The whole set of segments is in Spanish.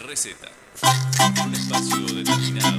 Receta. Un espacio determinado,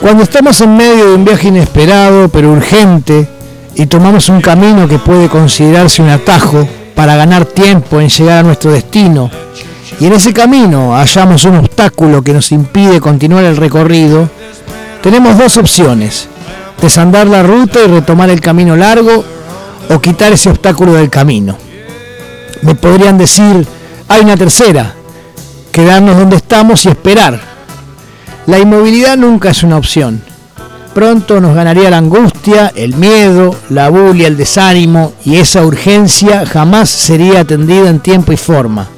Cuando estamos en medio de un viaje inesperado pero urgente y tomamos un camino que puede considerarse un atajo para ganar tiempo en llegar a nuestro destino y en ese camino hallamos un obstáculo que nos impide continuar el recorrido, tenemos dos opciones, desandar la ruta y retomar el camino largo o quitar ese obstáculo del camino. Me podrían decir, hay una tercera, quedarnos donde estamos y esperar. La inmovilidad nunca es una opción. Pronto nos ganaría la angustia, el miedo, la bulia, el desánimo y esa urgencia jamás sería atendida en tiempo y forma.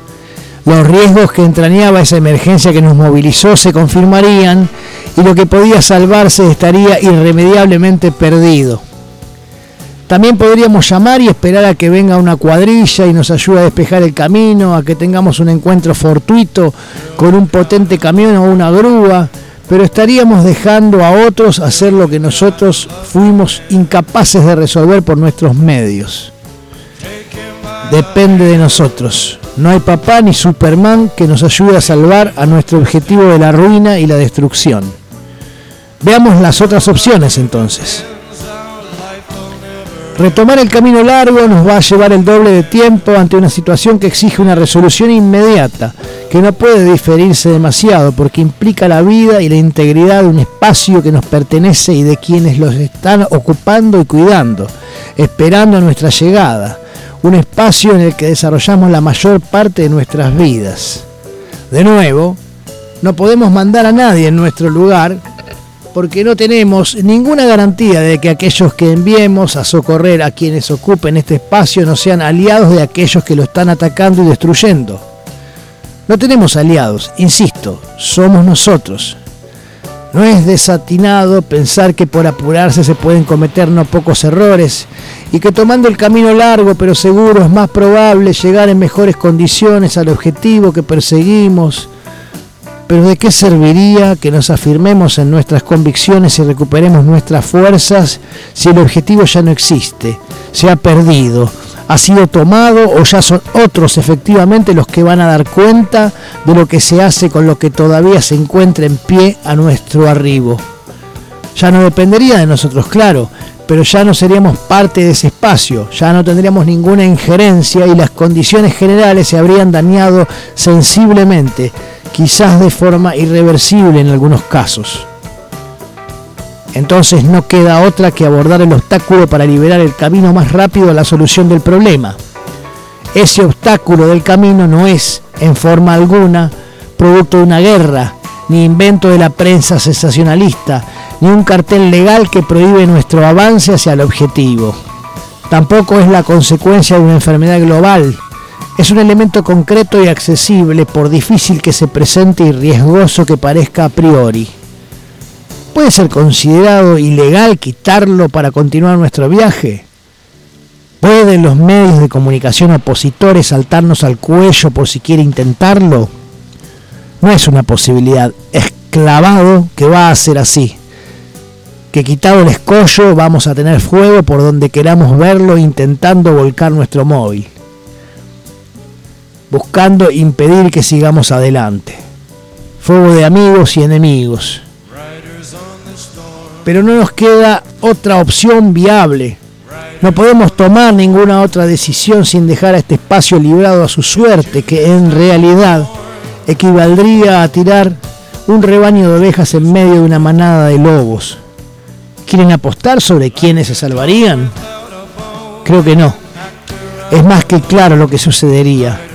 Los riesgos que entrañaba esa emergencia que nos movilizó se confirmarían y lo que podía salvarse estaría irremediablemente perdido. También podríamos llamar y esperar a que venga una cuadrilla y nos ayude a despejar el camino, a que tengamos un encuentro fortuito con un potente camión o una grúa, pero estaríamos dejando a otros hacer lo que nosotros fuimos incapaces de resolver por nuestros medios. Depende de nosotros. No hay papá ni Superman que nos ayude a salvar a nuestro objetivo de la ruina y la destrucción. Veamos las otras opciones entonces. Retomar el camino largo nos va a llevar el doble de tiempo ante una situación que exige una resolución inmediata, que no puede diferirse demasiado porque implica la vida y la integridad de un espacio que nos pertenece y de quienes los están ocupando y cuidando, esperando nuestra llegada, un espacio en el que desarrollamos la mayor parte de nuestras vidas. De nuevo, no podemos mandar a nadie en nuestro lugar porque no tenemos ninguna garantía de que aquellos que enviemos a socorrer a quienes ocupen este espacio no sean aliados de aquellos que lo están atacando y destruyendo. No tenemos aliados, insisto, somos nosotros. No es desatinado pensar que por apurarse se pueden cometer no pocos errores y que tomando el camino largo pero seguro es más probable llegar en mejores condiciones al objetivo que perseguimos. Pero ¿de qué serviría que nos afirmemos en nuestras convicciones y recuperemos nuestras fuerzas si el objetivo ya no existe, se ha perdido, ha sido tomado o ya son otros efectivamente los que van a dar cuenta de lo que se hace con lo que todavía se encuentra en pie a nuestro arribo? Ya no dependería de nosotros, claro, pero ya no seríamos parte de ese espacio, ya no tendríamos ninguna injerencia y las condiciones generales se habrían dañado sensiblemente, quizás de forma irreversible en algunos casos. Entonces no queda otra que abordar el obstáculo para liberar el camino más rápido a la solución del problema. Ese obstáculo del camino no es, en forma alguna, producto de una guerra, ni invento de la prensa sensacionalista, ni un cartel legal que prohíbe nuestro avance hacia el objetivo. Tampoco es la consecuencia de una enfermedad global. Es un elemento concreto y accesible por difícil que se presente y riesgoso que parezca a priori. ¿Puede ser considerado ilegal quitarlo para continuar nuestro viaje? ¿Pueden los medios de comunicación opositores saltarnos al cuello por si quiere intentarlo? No es una posibilidad, es clavado que va a ser así. Que quitado el escollo vamos a tener fuego por donde queramos verlo intentando volcar nuestro móvil. Buscando impedir que sigamos adelante. Fuego de amigos y enemigos. Pero no nos queda otra opción viable no podemos tomar ninguna otra decisión sin dejar a este espacio librado a su suerte, que en realidad equivaldría a tirar un rebaño de ovejas en medio de una manada de lobos. ¿Quieren apostar sobre quiénes se salvarían? Creo que no. Es más que claro lo que sucedería.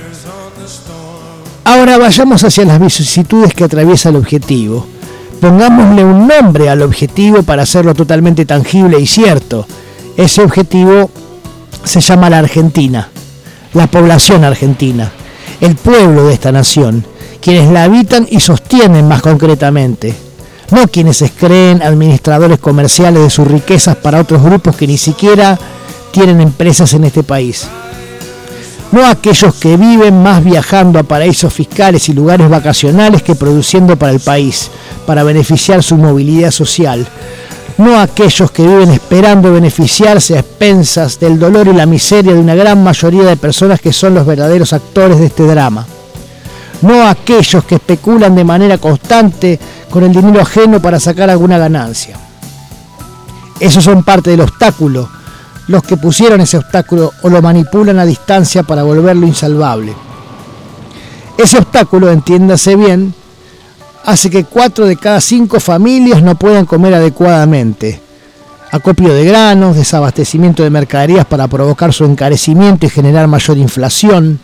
Ahora vayamos hacia las vicisitudes que atraviesa el objetivo. Pongámosle un nombre al objetivo para hacerlo totalmente tangible y cierto ese objetivo se llama la Argentina, la población argentina, el pueblo de esta nación, quienes la habitan y sostienen más concretamente, no quienes se creen administradores comerciales de sus riquezas para otros grupos que ni siquiera tienen empresas en este país. No aquellos que viven más viajando a paraísos fiscales y lugares vacacionales que produciendo para el país, para beneficiar su movilidad social, no aquellos que viven esperando beneficiarse a expensas del dolor y la miseria de una gran mayoría de personas que son los verdaderos actores de este drama. No aquellos que especulan de manera constante con el dinero ajeno para sacar alguna ganancia. Esos son parte del obstáculo, los que pusieron ese obstáculo o lo manipulan a distancia para volverlo insalvable. Ese obstáculo, entiéndase bien, hace que cuatro de cada cinco familias no puedan comer adecuadamente. Acopio de granos, desabastecimiento de mercaderías para provocar su encarecimiento y generar mayor inflación.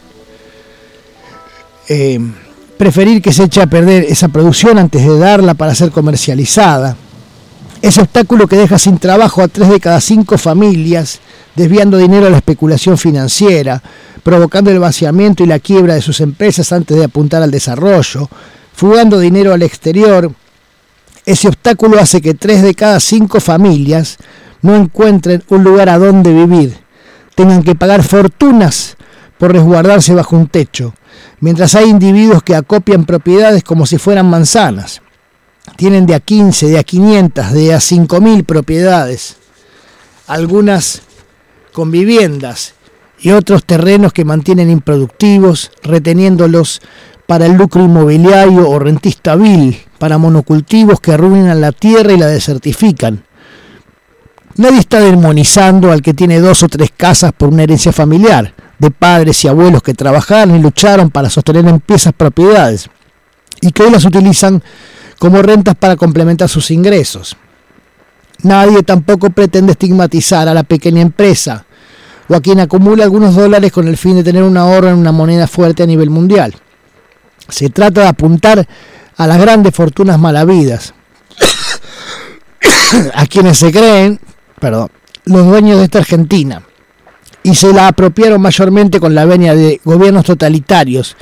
Eh, preferir que se eche a perder esa producción antes de darla para ser comercializada. Ese obstáculo que deja sin trabajo a tres de cada cinco familias, desviando dinero a la especulación financiera, provocando el vaciamiento y la quiebra de sus empresas antes de apuntar al desarrollo, fugando dinero al exterior, ese obstáculo hace que tres de cada cinco familias no encuentren un lugar a donde vivir, tengan que pagar fortunas por resguardarse bajo un techo, mientras hay individuos que acopian propiedades como si fueran manzanas. Tienen de a 15, de a 500, de a 5.000 propiedades, algunas con viviendas y otros terrenos que mantienen improductivos, reteniéndolos para el lucro inmobiliario o rentista vil, para monocultivos que arruinan la tierra y la desertifican. Nadie está demonizando al que tiene dos o tres casas por una herencia familiar, de padres y abuelos que trabajaron y lucharon para sostener en piezas propiedades, y que hoy las utilizan como rentas para complementar sus ingresos. Nadie tampoco pretende estigmatizar a la pequeña empresa o a quien acumula algunos dólares con el fin de tener un ahorro en una moneda fuerte a nivel mundial. Se trata de apuntar a las grandes fortunas malavidas, a quienes se creen, perdón, los dueños de esta Argentina, y se la apropiaron mayormente con la venia de gobiernos totalitarios,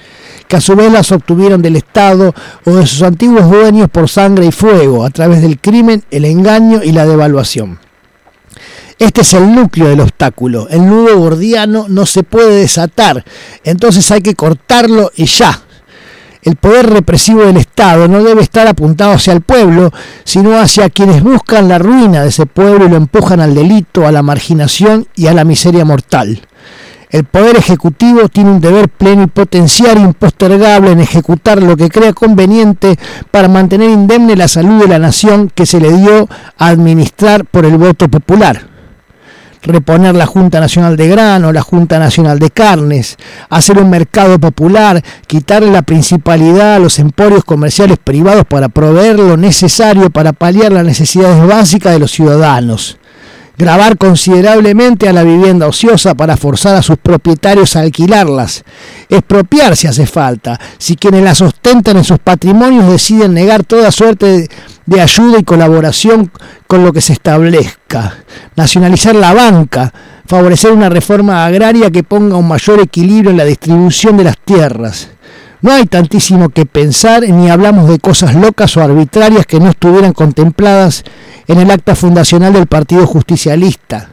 que a su obtuvieron del Estado o de sus antiguos dueños por sangre y fuego, a través del crimen, el engaño y la devaluación. Este es el núcleo del obstáculo. El nudo gordiano no se puede desatar, entonces hay que cortarlo y ya, el poder represivo del Estado no debe estar apuntado hacia el pueblo, sino hacia quienes buscan la ruina de ese pueblo y lo empujan al delito, a la marginación y a la miseria mortal. El Poder Ejecutivo tiene un deber pleno y potencial impostergable en ejecutar lo que crea conveniente para mantener indemne la salud de la nación que se le dio a administrar por el voto popular. Reponer la Junta Nacional de Grano, la Junta Nacional de Carnes, hacer un mercado popular, quitarle la principalidad a los emporios comerciales privados para proveer lo necesario para paliar las necesidades básicas de los ciudadanos grabar considerablemente a la vivienda ociosa para forzar a sus propietarios a alquilarlas, expropiar si hace falta, si quienes la sostentan en sus patrimonios deciden negar toda suerte de, ayuda y colaboración con lo que se establezca, nacionalizar la banca. Favorecer una reforma agraria que ponga un mayor equilibrio en la distribución de las tierras. No hay tantísimo que pensar ni hablamos de cosas locas o arbitrarias que no estuvieran contempladas en el acta fundacional del Partido Justicialista.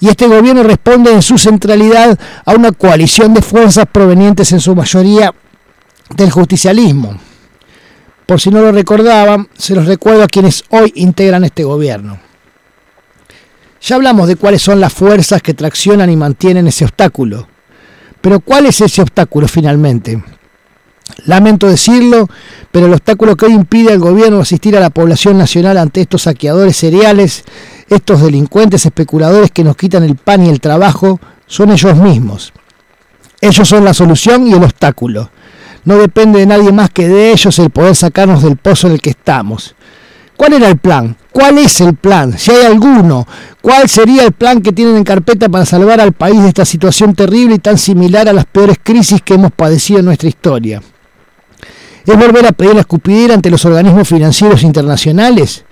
Y este gobierno responde en su centralidad a una coalición de fuerzas provenientes en su mayoría del justicialismo. Por si no lo recordaban, se los recuerdo a quienes hoy integran este gobierno. Ya hablamos de cuáles son las fuerzas que traccionan y mantienen ese obstáculo. Pero ¿cuál es ese obstáculo finalmente? Lamento decirlo, pero el obstáculo que hoy impide al gobierno asistir a la población nacional ante estos saqueadores cereales, estos delincuentes especuladores que nos quitan el pan y el trabajo, son ellos mismos. Ellos son la solución y el obstáculo. No depende de nadie más que de ellos el poder sacarnos del pozo en el que estamos. ¿Cuál era el plan? ¿Cuál es el plan? Si hay alguno, ¿cuál sería el plan que tienen en carpeta para salvar al país de esta situación terrible y tan similar a las peores crisis que hemos padecido en nuestra historia? ¿Es volver a pedir la escupidera ante los organismos financieros internacionales?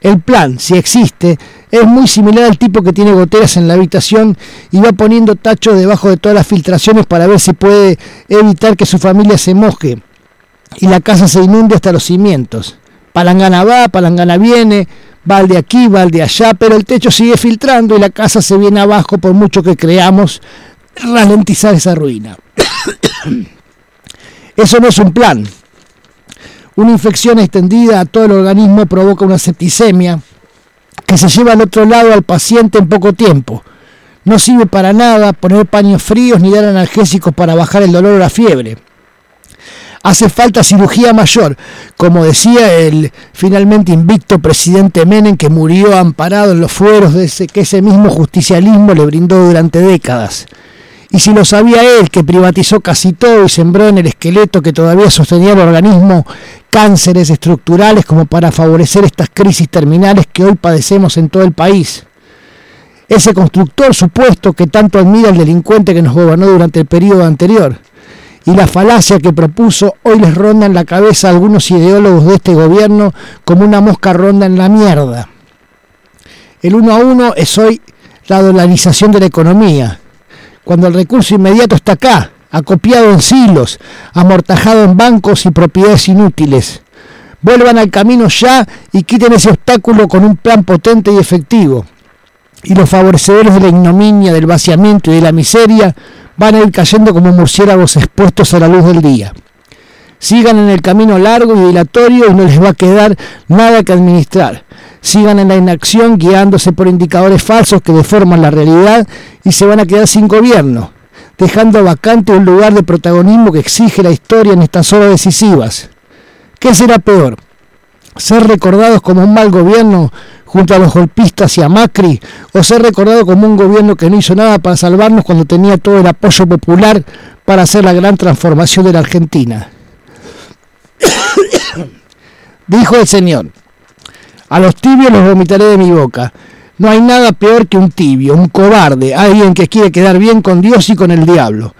El plan, si existe, es muy similar al tipo que tiene goteras en la habitación y va poniendo tachos debajo de todas las filtraciones para ver si puede evitar que su familia se moje y la casa se inunde hasta los cimientos. Palangana va, palangana viene, va de aquí, va de allá, pero el techo sigue filtrando y la casa se viene abajo por mucho que creamos ralentizar esa ruina. Eso no es un plan. Una infección extendida a todo el organismo provoca una septicemia que se lleva al otro lado al paciente en poco tiempo. No sirve para nada poner paños fríos ni dar analgésicos para bajar el dolor o la fiebre. Hace falta cirugía mayor, como decía el finalmente invicto presidente Menem que murió amparado en los fueros de ese, que ese mismo justicialismo le brindó durante décadas. Y si lo sabía él, que privatizó casi todo y sembró en el esqueleto que todavía sostenía el organismo cánceres estructurales como para favorecer estas crisis terminales que hoy padecemos en todo el país. Ese constructor supuesto que tanto admira el delincuente que nos gobernó durante el periodo anterior. Y la falacia que propuso hoy les ronda en la cabeza a algunos ideólogos de este gobierno como una mosca ronda en la mierda. El uno a uno es hoy la dolarización de la economía cuando el recurso inmediato está acá, acopiado en silos, amortajado en bancos y propiedades inútiles. Vuelvan al camino ya y quiten ese obstáculo con un plan potente y efectivo. Y los favorecedores de la ignominia, del vaciamiento y de la miseria van a ir cayendo como murciélagos expuestos a la luz del día. Sigan en el camino largo y dilatorio y no les va a quedar nada que administrar sigan en la inacción guiándose por indicadores falsos que deforman la realidad y se van a quedar sin gobierno, dejando vacante un lugar de protagonismo que exige la historia en estas horas decisivas. ¿Qué será peor? ¿Ser recordados como un mal gobierno junto a los golpistas y a Macri? ¿O ser recordado como un gobierno que no hizo nada para salvarnos cuando tenía todo el apoyo popular para hacer la gran transformación de la Argentina? Dijo el Señor, a los tibios los vomitaré de mi boca. No hay nada peor que un tibio, un cobarde, alguien que quiere quedar bien con Dios y con el diablo.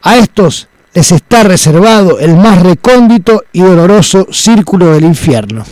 A estos les está reservado el más recóndito y doloroso círculo del infierno.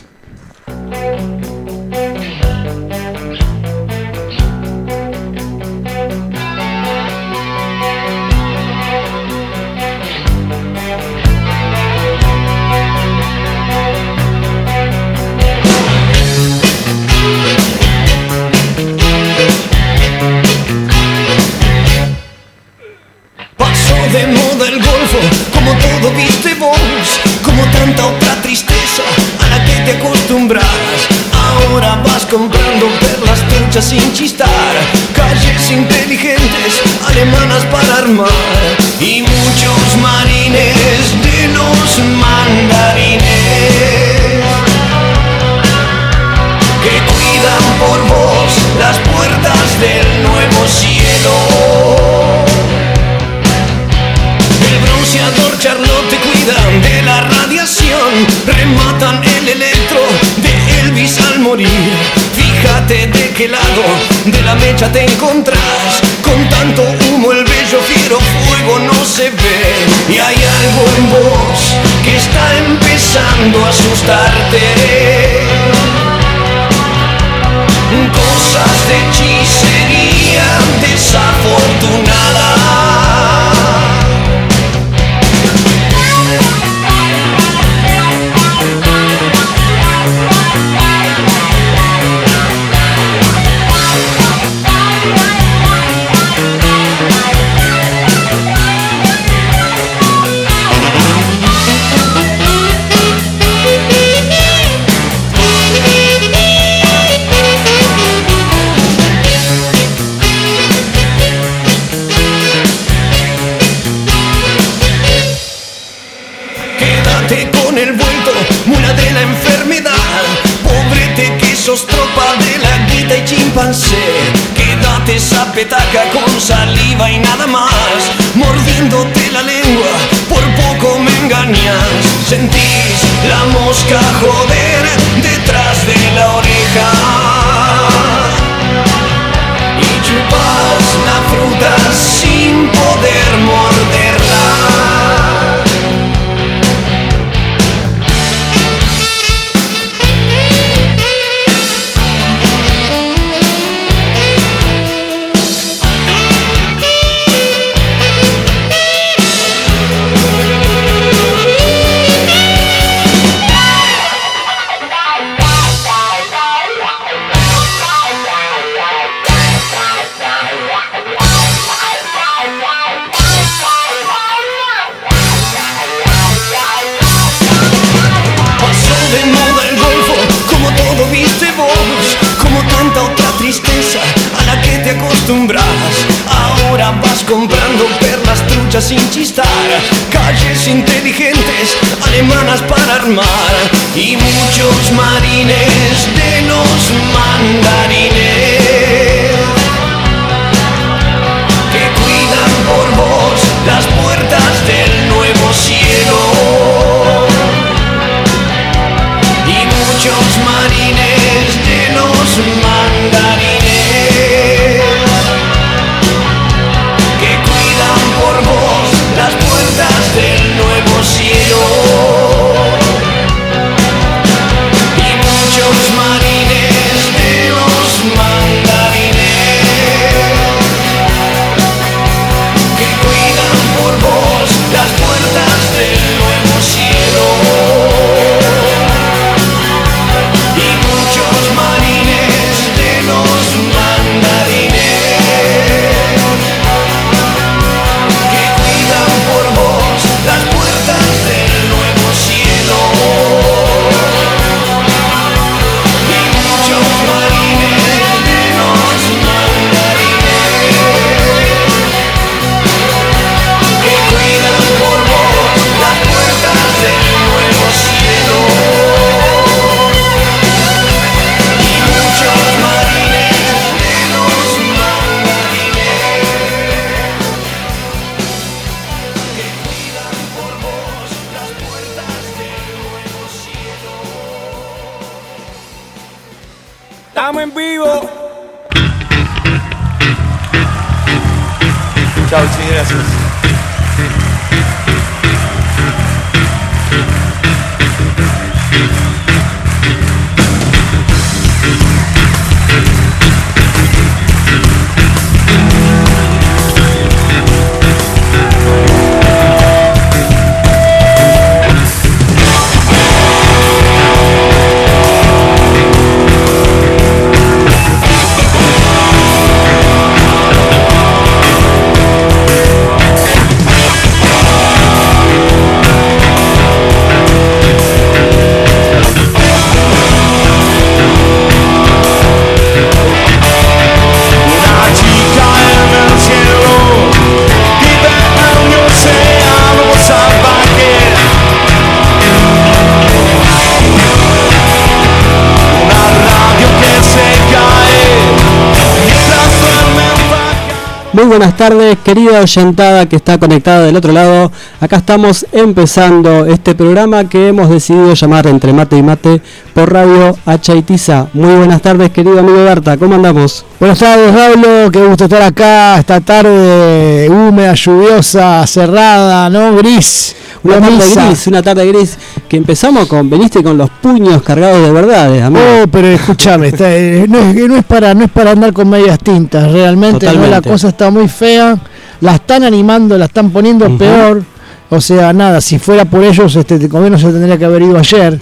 Muy buenas tardes, querida oyentada que está conectada del otro lado. Acá estamos empezando este programa que hemos decidido llamar Entre Mate y Mate por Radio Hachaitiza. Muy buenas tardes, querido amigo Berta, ¿cómo andamos? Buenas tardes, Pablo. Qué gusto estar acá esta tarde húmeda, lluviosa, cerrada, ¿no? Gris. Una tarde gris, una tarde gris que empezamos con, veniste con los puños cargados de verdades, amigo. Oh, pero escúchame, eh, no, es, no es para no es para andar con medias tintas, realmente no, la cosa está muy fea, la están animando, la están poniendo peor, o sea, nada, si fuera por ellos, este el gobierno se tendría que haber ido ayer,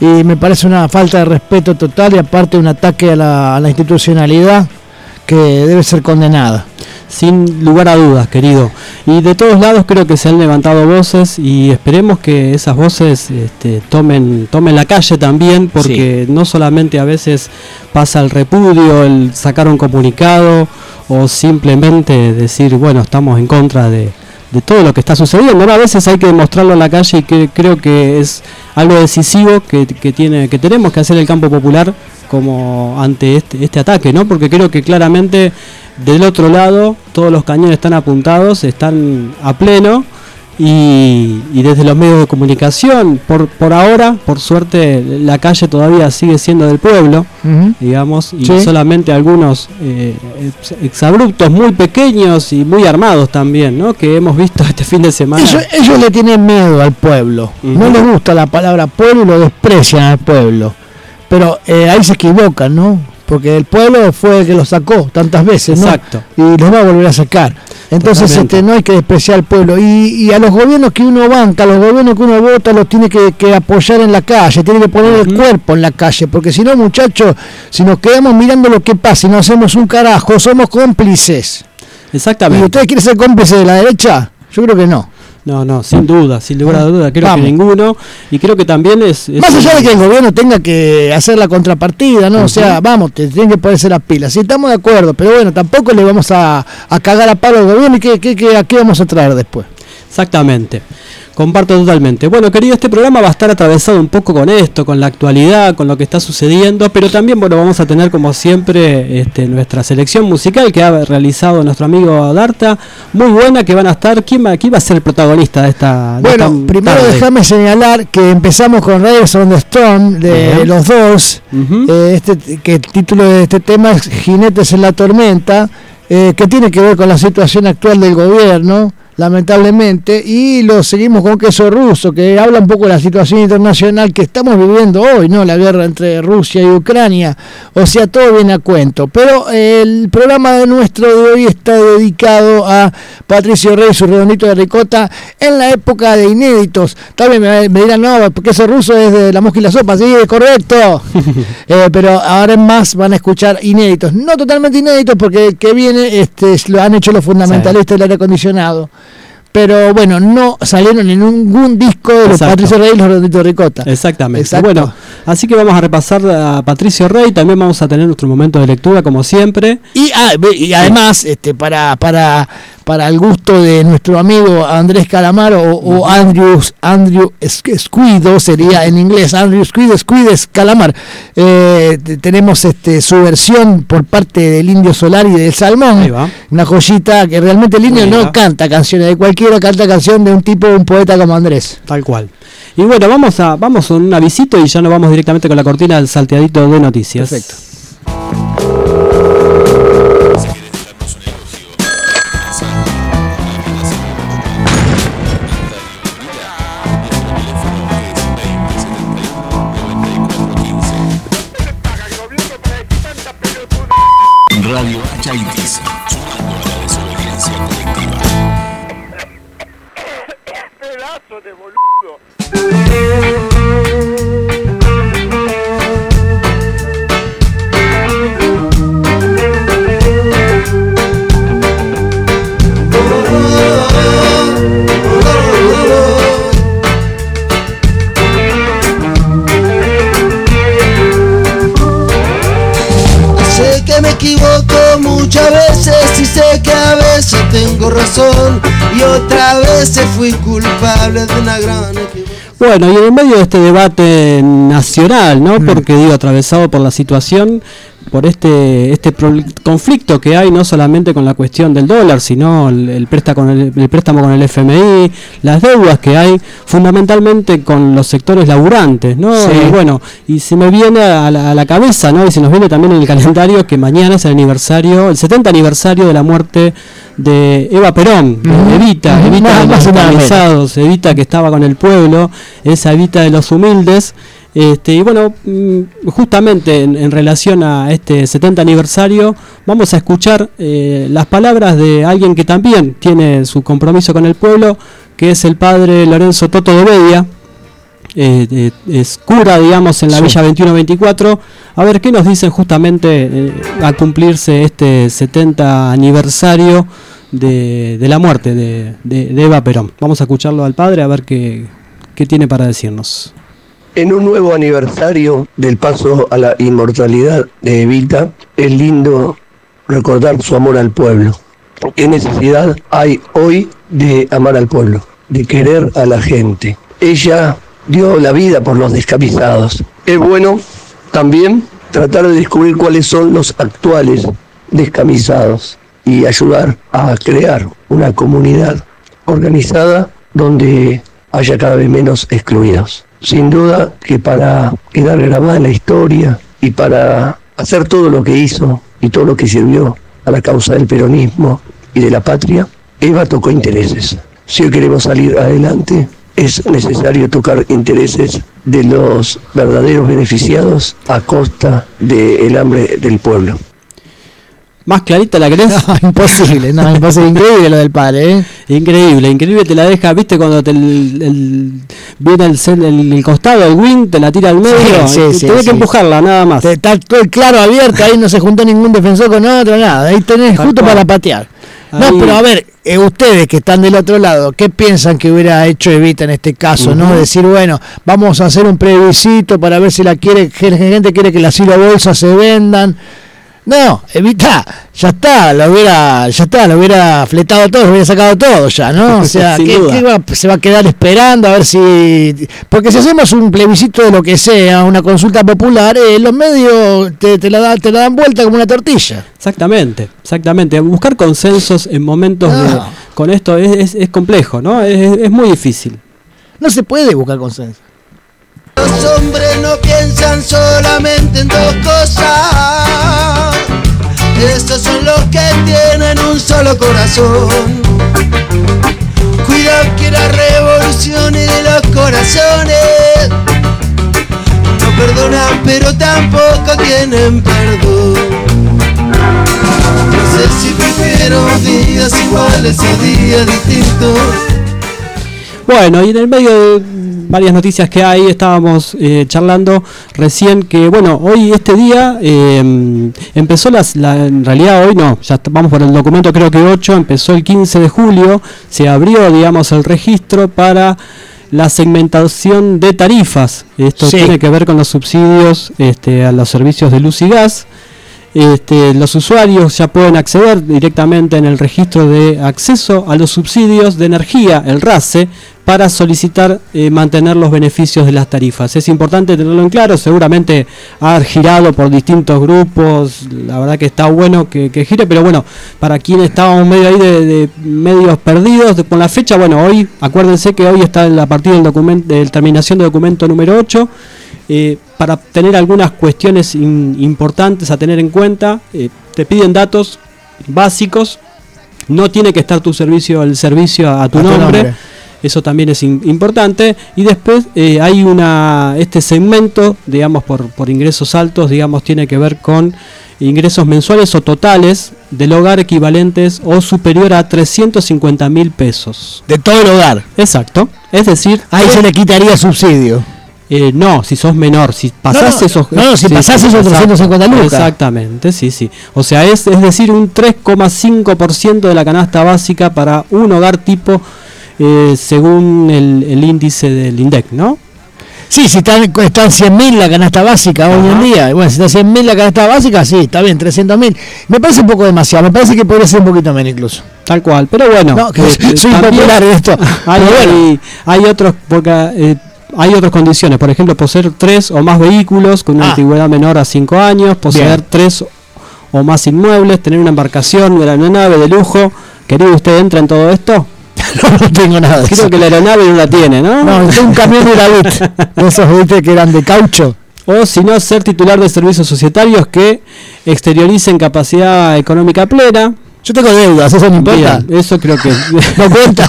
y me parece una falta de respeto total y aparte un ataque a la, a la institucionalidad que debe ser condenada. Sin lugar a dudas, querido. Y de todos lados creo que se han levantado voces y esperemos que esas voces este, tomen, tomen la calle también, porque no solamente a veces pasa el repudio, el sacar un comunicado o simplemente decir, bueno, estamos en contra de, de todo lo que está sucediendo. ¿no? A veces hay que demostrarlo en la calle y que creo que es algo decisivo que, que tiene, que tenemos que hacer el campo popular como ante este, este ataque, ¿no? Porque creo que claramente del otro lado todos los cañones están apuntados, están a pleno y, y desde los medios de comunicación, por, por ahora, por suerte, la calle todavía sigue siendo del pueblo, digamos, y Sí. solamente algunos eh, ex- exabruptos muy pequeños y muy armados también, ¿no? Que hemos visto este fin de semana. Ellos, ellos le tienen miedo al pueblo. No les gusta la palabra pueblo y lo desprecian al pueblo. Pero eh, ahí se equivocan, ¿no? Porque el pueblo fue el que lo sacó tantas veces, ¿no? Exacto. Y los va a volver a sacar. Entonces este, no hay que despreciar al pueblo. Y, y a los gobiernos que uno banca, a los gobiernos que uno vota, los tiene que, que apoyar en la calle, tiene que poner el cuerpo en la calle. Porque si no, muchachos, si nos quedamos mirando lo que pasa y no hacemos un carajo, somos cómplices. ¿Y Exactamente. ustedes quieren ser cómplices de la derecha? Yo creo que no. No, no, sin duda, sin lugar a duda, creo Vamos. que ninguno. Y creo que también es. es Más allá de que el gobierno tenga que hacer la contrapartida, ¿no? O sea, vamos, te tienen que ponerse las pilas. Sí, estamos de acuerdo, pero bueno, tampoco le vamos a, a cagar a palo al gobierno y ¿qué, qué, qué- a qué vamos a traer después. Exactamente. Comparto totalmente. Bueno, querido, este programa va a estar atravesado un poco con esto, con la actualidad, con lo que está sucediendo, pero también, bueno, vamos a tener como siempre este, nuestra selección musical que ha realizado nuestro amigo Darta, muy buena, que van a estar, ¿quién va, quién va a ser el protagonista de esta de Bueno, esta primero déjame señalar que empezamos con Riders on the Storm de los dos. Eh, este, que el título de este tema es Jinetes en la Tormenta, eh, que tiene que ver con la situación actual del gobierno, lamentablemente, y lo seguimos con Queso Ruso, que habla un poco de la situación internacional que estamos viviendo hoy, ¿no? La guerra entre Rusia y Ucrania, o sea, todo viene a cuento. Pero eh, el programa de nuestro de hoy está dedicado a Patricio Rey, su redondito de ricota, en la época de inéditos. También me, me dirán, no, porque ese ruso es de la mosca y la sopa, sí, es correcto. Eh, pero ahora en más van a escuchar inéditos. No totalmente inéditos, porque el que viene este, lo han hecho los fundamentalistas del aire acondicionado. Pero bueno, no salieron en ningún disco de los. Patricio Rey y los redonditos ricota. Exactamente. Exacto. Bueno, así que vamos a repasar a Patricio Rey, también vamos a tener nuestro momento de lectura como siempre. Y, ah, y además, este, para, para, para el gusto de nuestro amigo Andrés Calamaro o, o Andrew, Andrew Squido, sería en inglés, Andrew Squido, Squides Calamar, eh, te- tenemos este, su versión por parte del Indio Solar y del Salmón, una joyita que realmente el Indio no canta canciones de cualquiera, canta canción de un tipo, un poeta como Andrés. Tal cual. Y bueno, vamos a vamos a un avisito y ya nos vamos directamente con la cortina del salteadito de noticias. Perfecto. Si quieres dejarnos un elogio, mensaje, aplicación, nuestro teléfono es 2071 9415. Radio Chaitis, sumando a la desobediencia colectiva. Sé que me equivoco muchas veces y sé que a veces tengo razón y otras veces fui culpable de una gran. Bueno, y en medio de este debate nacional, Mm. ¿no? Porque digo, atravesado por la situación, por este este conflicto que hay no solamente con la cuestión del dólar, sino el, el préstamo con el, el préstamo con el FMI, las deudas que hay fundamentalmente con los sectores laburantes, ¿no? Sí. Y bueno, y se me viene a la, a la cabeza, ¿no? Y se nos viene también en el calendario que mañana es el aniversario, el 70 aniversario de la muerte de Eva Perón, Ujú. Evita, Ujú. Evita Nada de los Evita que estaba con el pueblo, esa Evita de los humildes. Este, y bueno, mm, justamente en, en relación a este 70 aniversario, vamos a escuchar eh, las palabras de alguien que también tiene su compromiso con el pueblo, que es el padre Lorenzo Toto de Bedia. eh, eh, es cura, digamos, en la Sí. Villa 2124. A ver qué nos dicen justamente a cumplirse este 70 aniversario de, de la muerte de, de- de Eva Perón. Vamos a escucharlo al padre a ver qué, qué tiene para decirnos. En un nuevo aniversario del paso a la inmortalidad de Evita, es lindo recordar su amor al pueblo. ¿Qué necesidad hay hoy de amar al pueblo, de querer a la gente? Ella dio la vida por los descamisados. Es bueno también tratar de descubrir cuáles son los actuales descamisados y ayudar a crear una comunidad organizada donde haya cada vez menos excluidos. Sin duda que para quedar grabada en la historia y para hacer todo lo que hizo y todo lo que sirvió a la causa del peronismo y de la patria, Eva tocó intereses. Si hoy queremos salir adelante, es necesario tocar intereses de los verdaderos beneficiados a costa del hambre del pueblo. Más clarita la querés. No, imposible, no, imposible. Increíble lo del padre, ¿eh? Increíble, increíble, te la deja, viste, cuando te el, el- viene el, el, el costado, el wing, te la tira al medio, sí, y sí, tenés sí. que empujarla, nada más. Te- Está todo claro abierto, ahí no se juntó ningún defensor con otro, nada. Ahí tenés Tal justo cual. para patear. No, Ahí- pero a ver, eh, ustedes que están del otro lado, ¿qué piensan que hubiera hecho Evita en este caso? ¿No? Decir, bueno, vamos a hacer un plebiscito para ver si la quiere, gente quiere que las bolsas se vendan. No, Evita, ya está, lo hubiera, ya está, lo hubiera fletado todo, lo hubiera sacado todo ya, ¿no? O sea, ¿qué, duda. qué va- se va a quedar esperando a ver si. Porque si hacemos un plebiscito de lo que sea, una consulta popular, eh, los medios te, te la da- te la dan vuelta como una tortilla. Exactamente, exactamente. Buscar consensos en momentos de- con esto es, es- es complejo, ¿no? Es, es- es muy difícil. No se puede buscar consenso. Los hombres no piensan solamente en dos cosas. Estos son los que tienen un solo corazón. Cuidado que la revolución es de los corazones. No perdonan, pero tampoco tienen perdón. No sé si prefiero días iguales o días distintos. Bueno, y en el medio de varias noticias que hay, estábamos eh, charlando recién que, bueno, hoy, este día, eh, empezó las, la, en realidad hoy no, ya vamos por el documento creo que 8, empezó el 15 de julio, se abrió, digamos, el registro para la segmentación de tarifas. Esto Sí. tiene que ver con los subsidios este, a los servicios de luz y gas. Este, los usuarios ya pueden acceder directamente en el registro de acceso a los subsidios de energía, el RACE, para solicitar eh, mantener los beneficios de las tarifas. Es importante tenerlo en claro, seguramente ha girado por distintos grupos, la verdad que está bueno que, gire, pero bueno, para quienes estábamos medio ahí de, de medios perdidos con la fecha, bueno, hoy, acuérdense que hoy está a partir del documento, de terminación de documento número 8, eh, para tener algunas cuestiones in- importantes a tener en cuenta, eh, te piden datos básicos, no tiene que estar tu servicio, el servicio a, tu A nombre. nombre. Eso también es in- importante. Y después eh, hay una este segmento, digamos, por, por ingresos altos, digamos, tiene que ver con ingresos mensuales o totales del hogar equivalentes o superior a 350 mil pesos. De todo el hogar. Exacto. Es decir, Ahí se le quitaría subsidio. Eh, no, si sos menor, si pasás No, no, esos. no, no, si pasás esos pasás- 350 lucas. Exactamente, sí, sí. O sea, es, es decir, un 3,5% de la canasta básica para un hogar tipo, eh, según el, el índice del INDEC, ¿no? Sí, si están, están 100.000 la canasta básica hoy en día. Bueno, si está 100.000 la canasta básica, sí, está bien, 300.000. Me parece un poco demasiado, me parece que podría ser un poquito menos incluso. Tal cual, pero bueno. No, que eh, soy impopular en esto. Hay, bueno. hay, hay otros, porque eh, hay otras condiciones, por ejemplo, poseer tres o más vehículos con una Ah. antigüedad menor a cinco años, poseer Bien. tres o más inmuebles, tener una embarcación, una aeronave de lujo. Querido, ¿usted entra en todo esto? no, no tengo nada Creo eso. que la aeronave no la tiene, ¿no? No, tengo un camión de la de esos ¿viste? que eran de caucho. O si no, ser titular de servicios societarios que exterioricen capacidad económica plena. Yo tengo deudas, eso no importa. Bien, eso creo que No cuenta.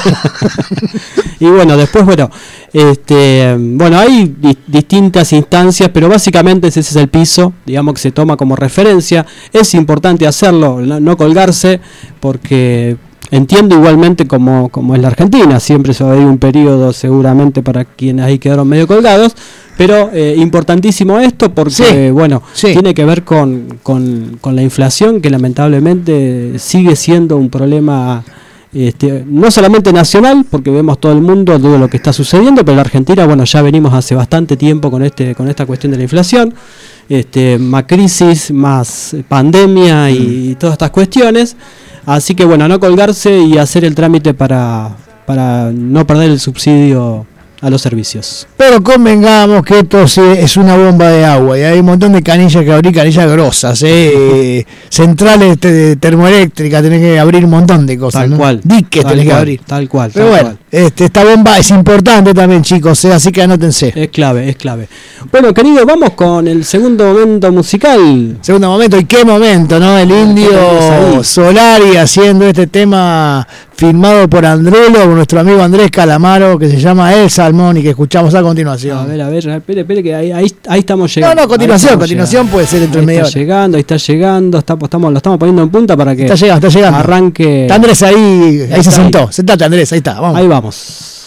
y bueno, después, bueno, este, bueno, hay di- distintas instancias, pero básicamente ese es el piso, digamos que se toma como referencia. Es importante hacerlo, no, no colgarse, porque entiendo igualmente como, como es la Argentina, siempre se va a ir un periodo seguramente para quienes ahí quedaron medio colgados, pero eh, importantísimo esto porque, Sí, bueno, sí. tiene que ver con, con, con la inflación que lamentablemente sigue siendo un problema este, no solamente nacional, porque vemos todo el mundo todo lo que está sucediendo, pero la Argentina, bueno, ya venimos hace bastante tiempo con este, con esta cuestión de la inflación, este, más crisis, más pandemia y todas estas cuestiones. Así que bueno, no colgarse y hacer el trámite para, para no perder el subsidio a los servicios. Pero convengamos que esto sí es una bomba de agua y hay un montón de canillas que abrir, canillas grosas, ¿eh? centrales te- termoeléctricas, tenés que abrir un montón de cosas. Tal ¿no? cual. Diques Tal tenés que cual, abrir. Tal cual. Pero tal bueno, cual. Este, esta bomba es importante también, chicos, ¿eh? así que anótense. Es clave, es clave. Bueno, querido, vamos con el segundo momento musical. Segundo momento, y qué momento, ¿no? El tenemos indio? Solari haciendo este tema filmado por Andrulo, por nuestro amigo Andrés Calamaro, que se llama El Salmón y que escuchamos a continuación. A ver, a ver, espere, espere, que ahí, ahí, ahí estamos no, llegando. no, Ahí continuación, continuación llegando. puede ser dentro de Ahí media está hora. llegando, ahí está llegando, está, estamos, lo estamos poniendo en punta para que Está llegando, está llegando. arranque. Está Andrés ahí, ahí se sentó. Sentate Andrés, ahí está, vamos. Ahí vamos.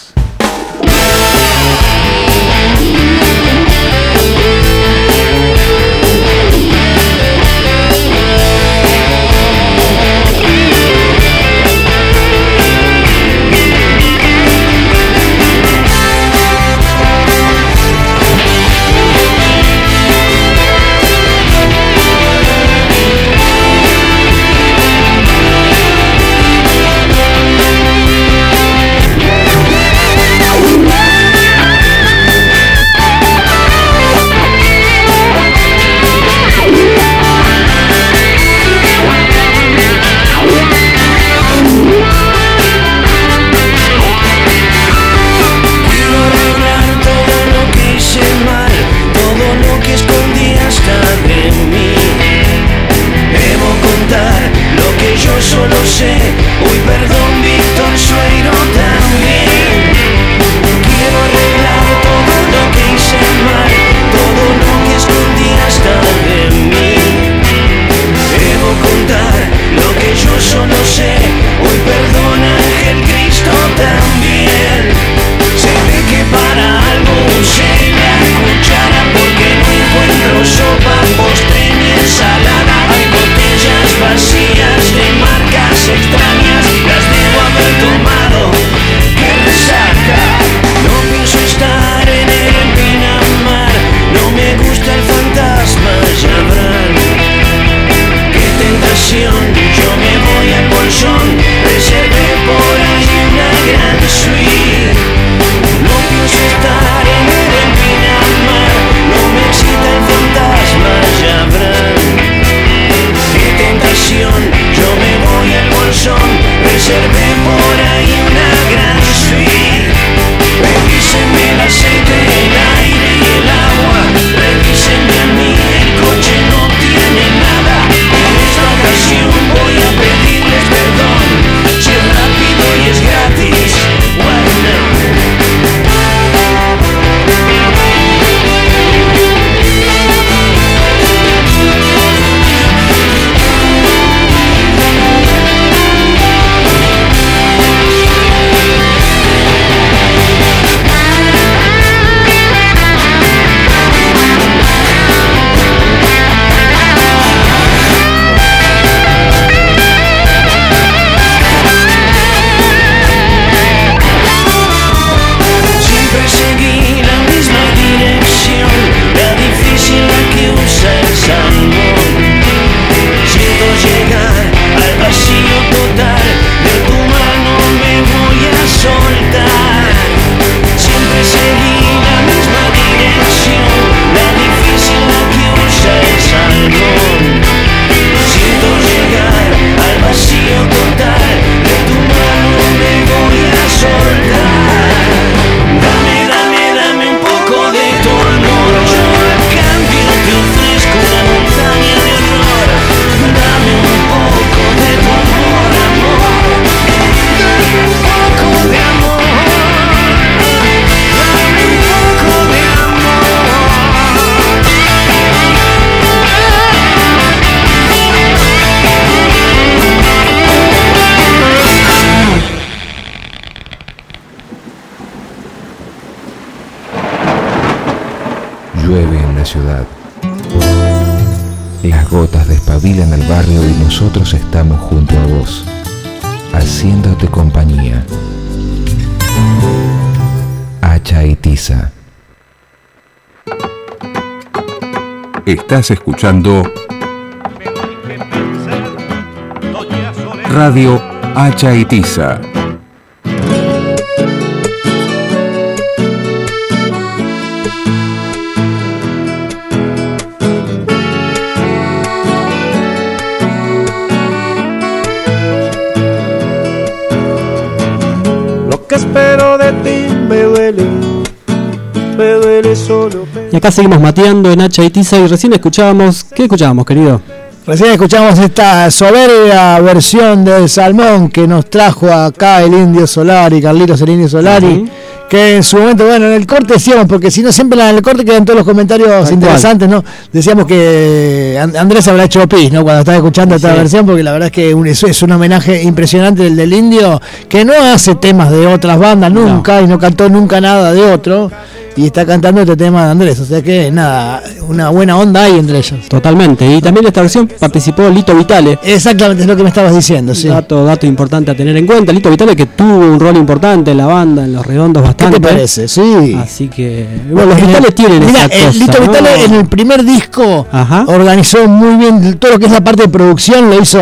Nosotros estamos junto a vos, haciéndote compañía. Hacha y tiza. Estás escuchando. Radio Hacha y Tiza. Que espero de ti me duele, me duele solo. Y acá seguimos mateando en Hacha y Tiza y recién escuchábamos. ¿Qué escuchábamos, querido? Recién escuchamos esta soberbia versión del Salmón que nos trajo acá el Indio Solari, Carlitos el Indio Solari. Que en su momento, bueno, en el corte decíamos, porque si no siempre en el corte quedan todos los comentarios interesantes, ¿no? Decíamos que And- Andrés habrá hecho pis, ¿no? Cuando estaba escuchando esta Sí. versión, porque la verdad es que un- es un homenaje impresionante el del Indio, que no hace temas de otras bandas nunca y no cantó nunca nada de otro. Y está cantando este tema de Andrés, o sea que nada, una buena onda hay entre ellos. Totalmente. Y también en esta versión participó Lito Vitale. Exactamente, es lo que me estabas diciendo, sí. Dato, dato importante a tener en cuenta. Lito Vitale que tuvo un rol importante en la banda, en los redondos ¿Qué bastante. te parece? Sí. Así que. Bueno, los En el- Vitales tienen Mirá, esa cosa, Lito ¿no? Vitale en el primer disco Ajá. organizó muy bien todo lo que es la parte de producción, lo hizo,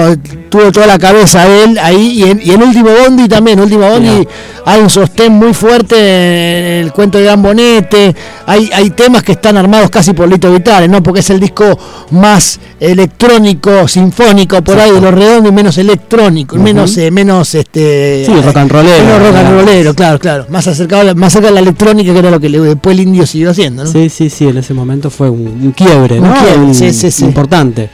tuvo toda la cabeza él ahí y en, y en Último Bondi también, Último Bondi hay un sostén muy fuerte en el cuento de Gambonete, hay, hay temas que están armados casi por Lito Vitale, ¿no? Porque es el disco más electrónico, sinfónico por ahí de los redondos y menos electrónico, menos, eh, menos este Sí, rock and rollero. menos rock and rollero, claro, claro, más acercado más cerca de la electrónica que era lo que después el indio siguió haciendo, ¿no? Sí, sí, sí, en ese momento fue un, un quiebre, Un ¿no? quiebre, Un- sí, sí, sí. Importante.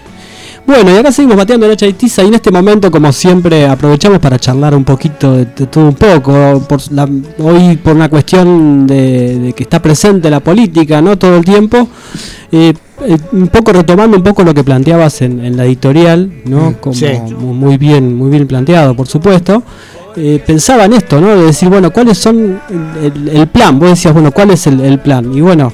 Bueno, y acá seguimos bateando en Hacha y Tiza y en este momento, como siempre, aprovechamos para charlar un poquito de, de todo un poco. Por la- hoy, por una cuestión de, de que está presente la política, ¿no? Todo el tiempo. eh, eh, un poco retomando un poco lo que planteabas en, en la editorial, ¿no? Como sí. mu- muy bien, muy bien planteado, por supuesto. Eh, pensaba en esto, ¿no? De decir, bueno, ¿cuáles son el, el plan? Vos decías, bueno, ¿cuál es el, el plan? Y bueno,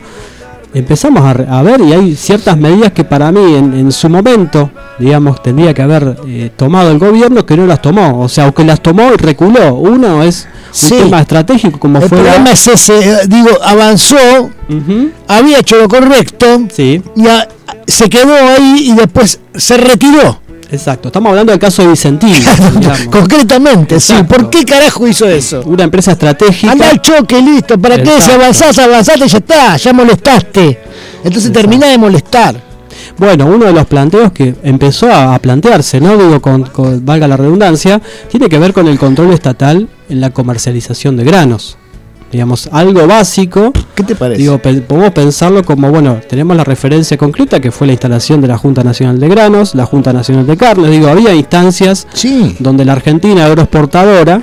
empezamos a, a ver y hay ciertas medidas que para mí en, en su momento, digamos, tendría que haber eh, tomado el gobierno que no las tomó. O sea, o que las tomó y reculó. Uno es un Sí. tema estratégico como El fue la- problema es ese, eh, digo, avanzó, había hecho lo correcto Sí, y a- se quedó ahí y después se retiró. Exacto. Estamos hablando del caso de Vicentín. digamos. Concretamente, sí. Exacto. ¿Por qué carajo hizo eso? Una empresa estratégica. Anda al choque, listo. ¿Para qué? Si Exacto. avanzás, avanzaste, ya está, ya molestaste. Entonces termina de molestar. Bueno, uno de los planteos que empezó a, a plantearse, ¿no? Digo, con, con- valga la redundancia, tiene que ver con el control estatal en la comercialización de granos. Digamos, algo básico. ¿Qué te parece? Digo, pe- podemos pensarlo como, bueno, tenemos la referencia concreta que fue la instalación de la Junta Nacional de Granos, la Junta Nacional de Carnes. Digo, había instancias sí. donde la Argentina agroexportadora,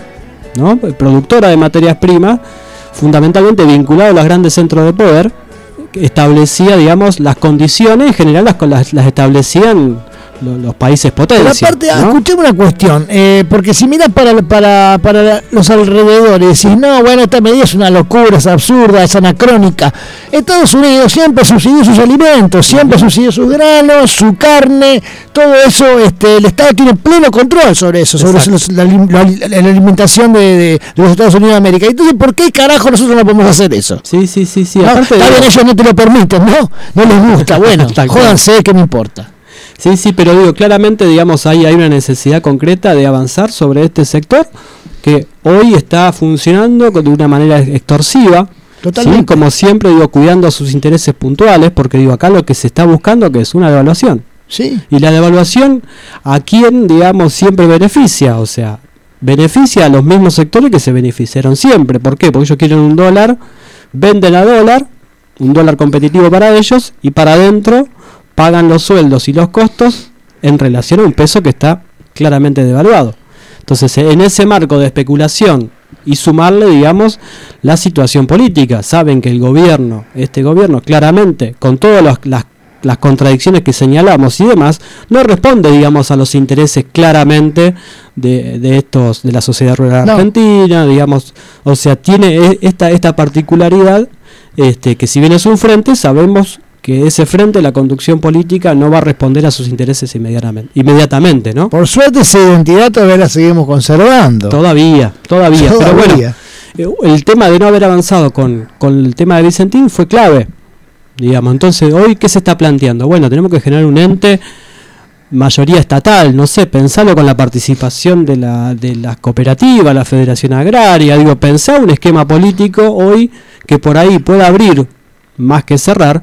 ¿no? productora de materias primas, fundamentalmente vinculada a los grandes centros de poder, establecía, digamos, las condiciones, en general las, las, las establecían lo- los países Pero potencia. aparte, ¿no? una cuestión, eh, porque si miras para, para, para los alrededores, decís, no, bueno, esta medida es una locura, es absurda, es anacrónica. Estados Unidos siempre subsidió sus alimentos, siempre subsidió sus granos, su carne, todo eso, este, el Estado tiene pleno control sobre eso, sobre los- la, alim- la- la alimentación de, de- de los Estados Unidos de América. Entonces, ¿por qué carajo nosotros no podemos hacer eso? Sí, sí, sí, sí. No, aparte de- ellos no te lo permiten, ¿no? No les gusta, bueno, jódanse, que me importa. Sí, sí, pero digo, claramente, digamos, ahí hay una necesidad concreta de avanzar sobre este sector que hoy está funcionando con- de una manera extorsiva. Totalmente. ¿sí? Como siempre, digo, cuidando sus intereses puntuales, porque digo, acá lo que se está buscando que es una devaluación. Sí. Y la devaluación, ¿a quién, digamos, siempre beneficia? O sea, beneficia a los mismos sectores que se beneficiaron siempre. ¿Por qué? Porque ellos quieren un dólar, venden a dólar, un dólar competitivo para ellos, y para adentro pagan los sueldos y los costos en relación a un peso que está claramente devaluado. Entonces, en ese marco de especulación y sumarle, digamos, la situación política, saben que el gobierno, este gobierno, claramente, con todas las, las, las contradicciones que señalamos y demás, no responde, digamos, a los intereses claramente de, de estos, de la sociedad rural No. argentina, digamos, o sea, tiene e- esta, esta particularidad, este, que si bien es un frente, sabemos que ese frente, la conducción política, no va a responder a sus intereses inmediatamente, inmediatamente ¿no? Por suerte esa identidad todavía la seguimos conservando. Todavía, todavía, pero bueno, eh, el tema de no haber avanzado con, con el tema de Vicentín fue clave, digamos. Entonces, hoy, ¿qué se está planteando? Bueno, tenemos que generar un ente, mayoría estatal, no sé, pensarlo con la participación de, la, de las cooperativas, la Federación Agraria, digo, pensar un esquema político hoy que por ahí pueda abrir más que cerrar.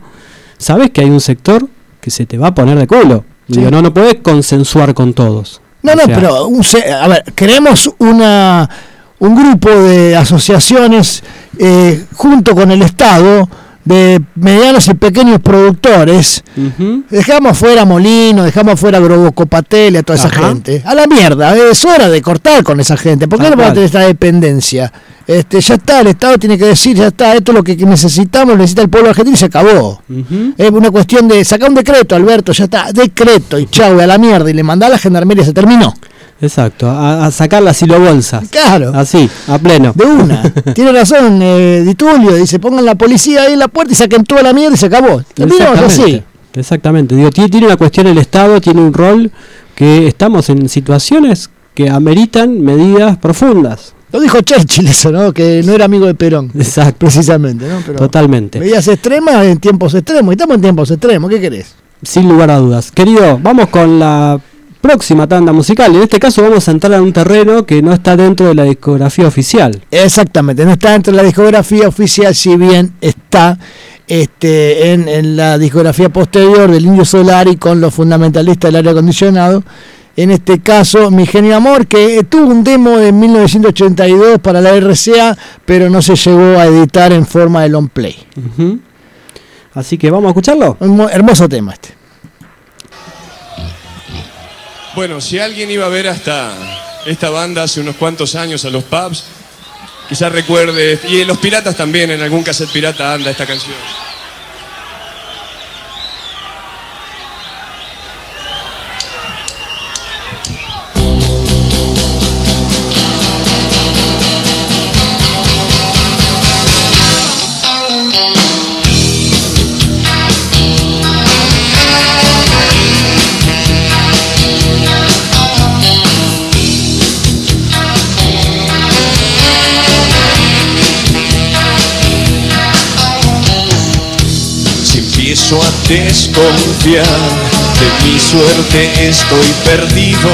Sabes que hay un sector que se te va a poner de culo. Digo, no, no puedes consensuar con todos. No, O no, sea, pero un a ver, queremos una un grupo de asociaciones eh, junto con el Estado de medianos y pequeños productores. Dejamos fuera Molino, dejamos fuera a Grobocopatelli, a toda esa gente. A la mierda, es hora de cortar con esa gente. ¿Por qué no van a tener esta dependencia? Este, ya está, el Estado tiene que decir, ya está, esto es lo que necesitamos, necesita el pueblo argentino y se acabó. Es una cuestión de sacar un decreto, Alberto, ya está, decreto y chau, a la mierda, y le mandá a la gendarmería, se terminó. Exacto, a, a sacar la silobolsa. Claro. Así, a pleno. De una. Tiene razón, eh, Di Tulio, dice, pongan la policía ahí en la puerta y saquen toda la mierda y se acabó. Terminamos así. Exactamente. Exactamente. Digo, tiene, tiene una cuestión el Estado, tiene un rol que estamos en situaciones que ameritan medidas profundas. Lo dijo Churchill eso, ¿no? Que no era amigo de Perón. Exacto. Precisamente, ¿no? Pero Totalmente. medidas extremas en tiempos extremos. Y estamos en tiempos extremos, ¿qué querés? Sin lugar a dudas. Querido, vamos con la próxima tanda musical. En este caso vamos a entrar a un terreno que no está dentro de la discografía oficial. Exactamente, no está dentro de la discografía oficial, si bien está este, en, en la discografía posterior del Indio Solari con los fundamentalistas del aire acondicionado. En este caso, Mi Genio Amor, que tuvo un demo en 1982 para la RCA, pero no se llegó a editar en forma de long play. Así que vamos a escucharlo. Un hermoso tema este. Bueno, si alguien iba a ver hasta esta banda hace unos cuantos años a los pubs, quizás recuerde, y los piratas también, en algún cassette pirata anda esta canción. Empiezo a desconfiar. De mi suerte estoy perdido,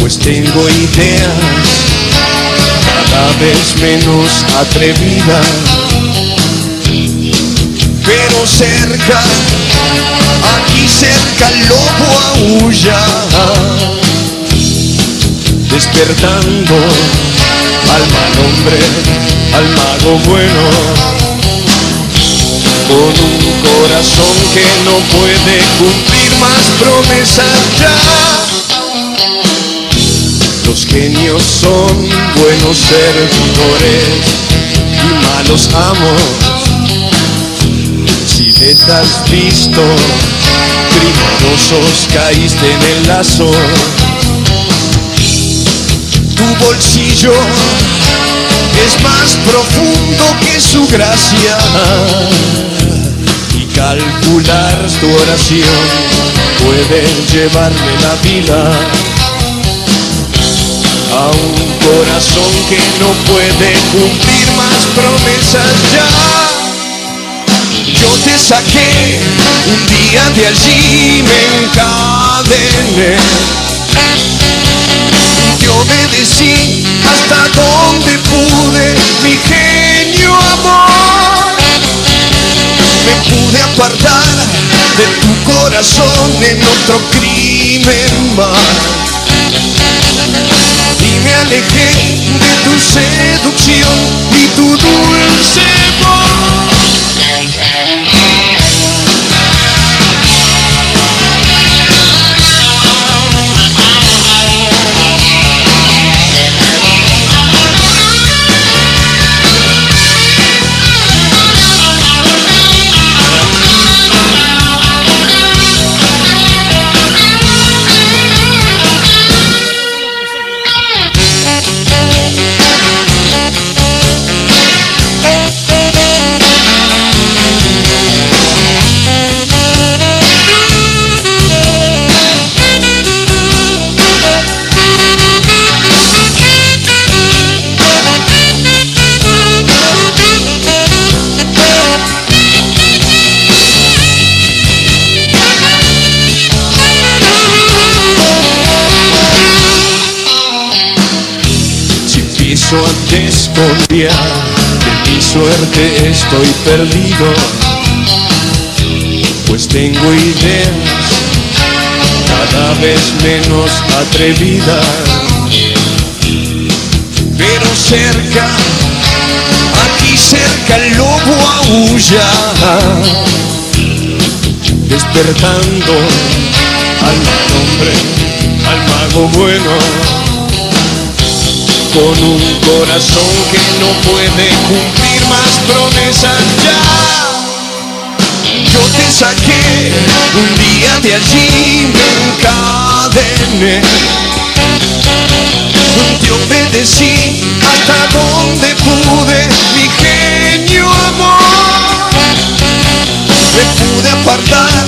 pues tengo ideas cada vez menos atrevidas, pero cerca, aquí cerca el lobo aúlla, despertando al mal hombre, al mago bueno con un corazón que no puede cumplir más promesas ya. Los genios son buenos servidores y malos amos. Si les has visto, criminosos caíste en el lazo. Tu bolsillo es más profundo que su gracia y calcular tu oración puede llevarle la vida a un corazón que no puede cumplir más promesas ya. Yo te saqué un día de allí, me encadené te obedecí hasta donde pude, mi genio amor. Me pude apartar de tu corazón en otro crimen más. Y me alejé de tu seducción y tu dulce voz. Empiezo a desconfiar de mi suerte estoy perdido, pues tengo ideas cada vez menos atrevidas, pero cerca, aquí cerca el lobo aúlla, despertando al hombre, al mago bueno, con un corazón que no puede cumplir más promesas ya. Yo te saqué un día de allí, me encadené. Te obedecí hasta donde pude, mi genio amor. Me pude apartar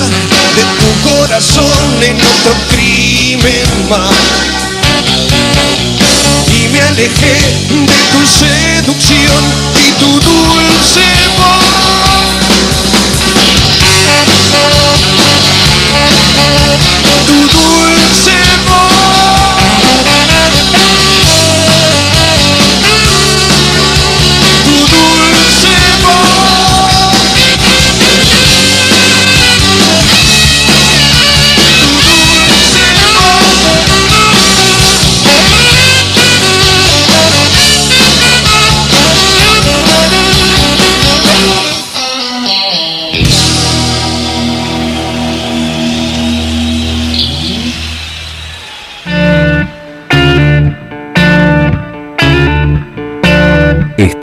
de tu corazón en otro crimen más. Me alejé de tu seducción y tu dulce voz.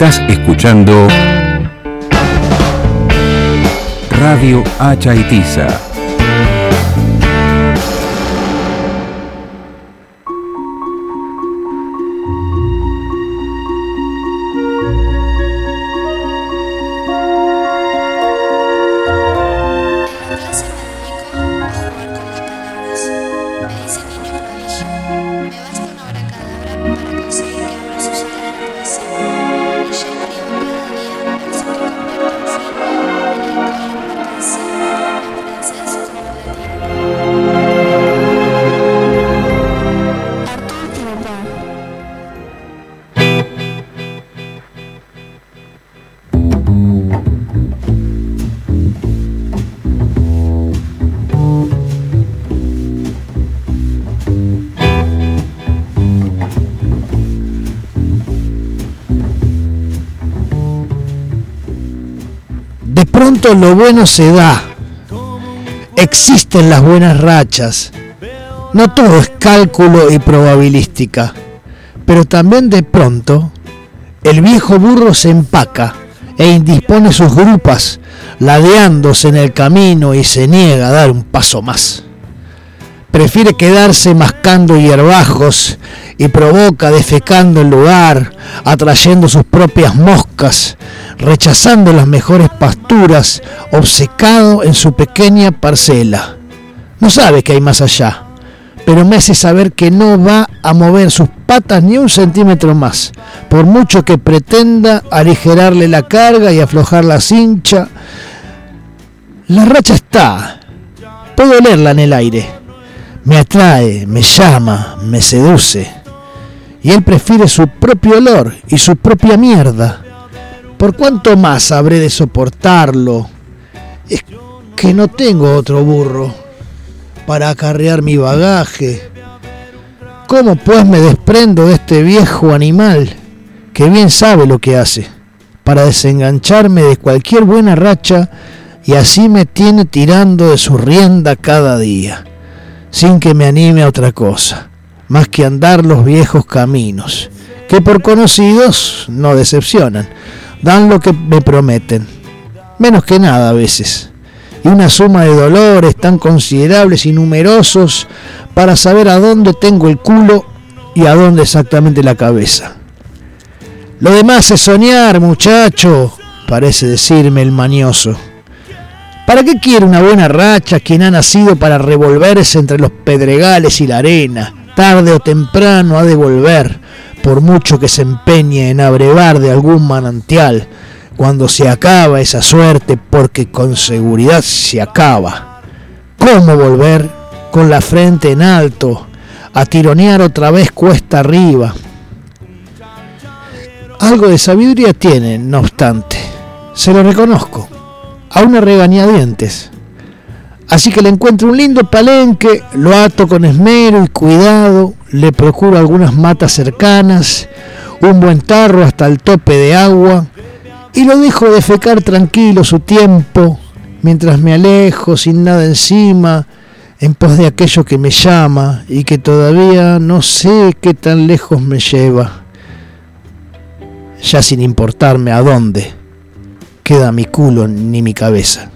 Estás escuchando Radio Hacha Itiza. De bueno se da. Existen las buenas rachas. No todo es cálculo y probabilística. Pero también de pronto el viejo burro se empaca e indispone sus grupas, ladeándose en el camino y se niega a dar un paso más. Prefiere quedarse mascando hierbajos y provoca defecando el lugar, atrayendo sus propias moscas, rechazando las mejores pasturas, obcecado en su pequeña parcela. No sabe que hay más allá, pero me hace saber que no va a mover sus patas ni un centímetro más, por mucho que pretenda aligerarle la carga y aflojar la cincha. La racha está, puedo olerla en el aire. Me atrae, me llama, me seduce. Y él prefiere su propio olor y su propia mierda. ¿Por cuánto más habré de soportarlo? Es que no tengo otro burro para acarrear mi bagaje. ¿Cómo pues me desprendo de este viejo animal que bien sabe lo que hace para desengancharme de cualquier buena racha y así me tiene tirando de su rienda cada día, sin que me anime a otra cosa, más que andar los viejos caminos, que por conocidos no decepcionan, dan lo que me prometen, menos que nada a veces, y una suma de dolores tan considerables y numerosos para saber a dónde tengo el culo y a dónde exactamente la cabeza. Lo demás es soñar, muchacho, parece decirme el mañoso. ¿Para qué quiere una buena racha quien ha nacido para revolverse entre los pedregales y la arena? Tarde o temprano ha de volver, por mucho que se empeñe en abrevar de algún manantial, cuando se acaba esa suerte, porque con seguridad se acaba. ¿Cómo volver con la frente en alto, a tironear otra vez cuesta arriba? Algo de sabiduría tiene, no obstante, se lo reconozco a una regañadientes. Así que le encuentro un lindo palenque, lo ato con esmero y cuidado, le procuro algunas matas cercanas, un buen tarro hasta el tope de agua y lo dejo defecar tranquilo su tiempo mientras me alejo sin nada encima en pos de aquello que me llama y que todavía no sé qué tan lejos me lleva, ya sin importarme a dónde queda mi culo ni mi cabeza.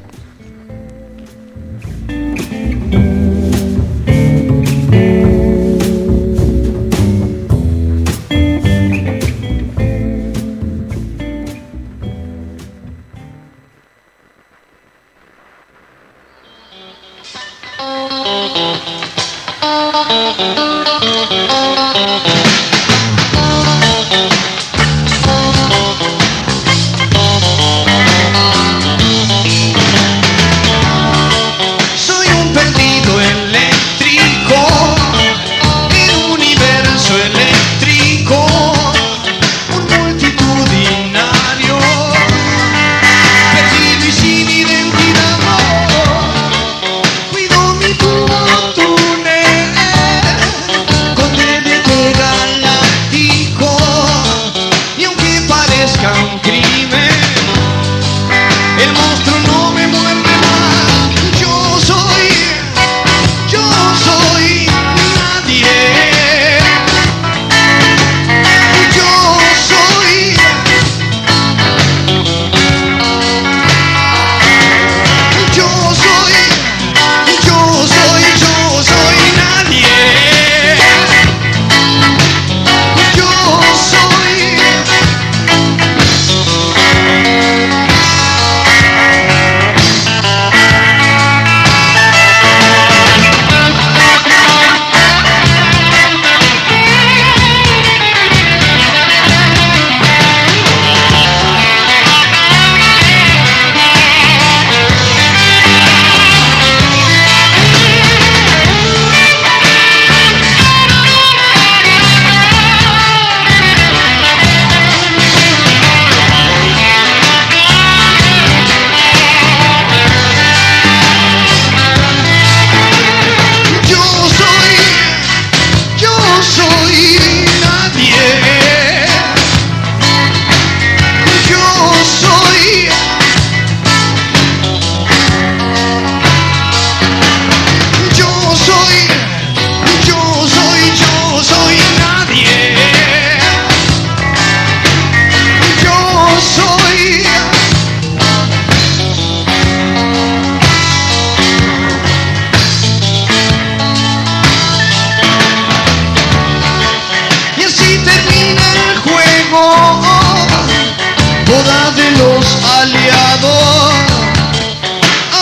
Los aliados,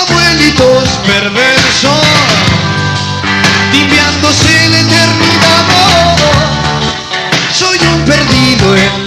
abuelitos perversos, timbiándose la eternidad. Soy un perdido eléctrico,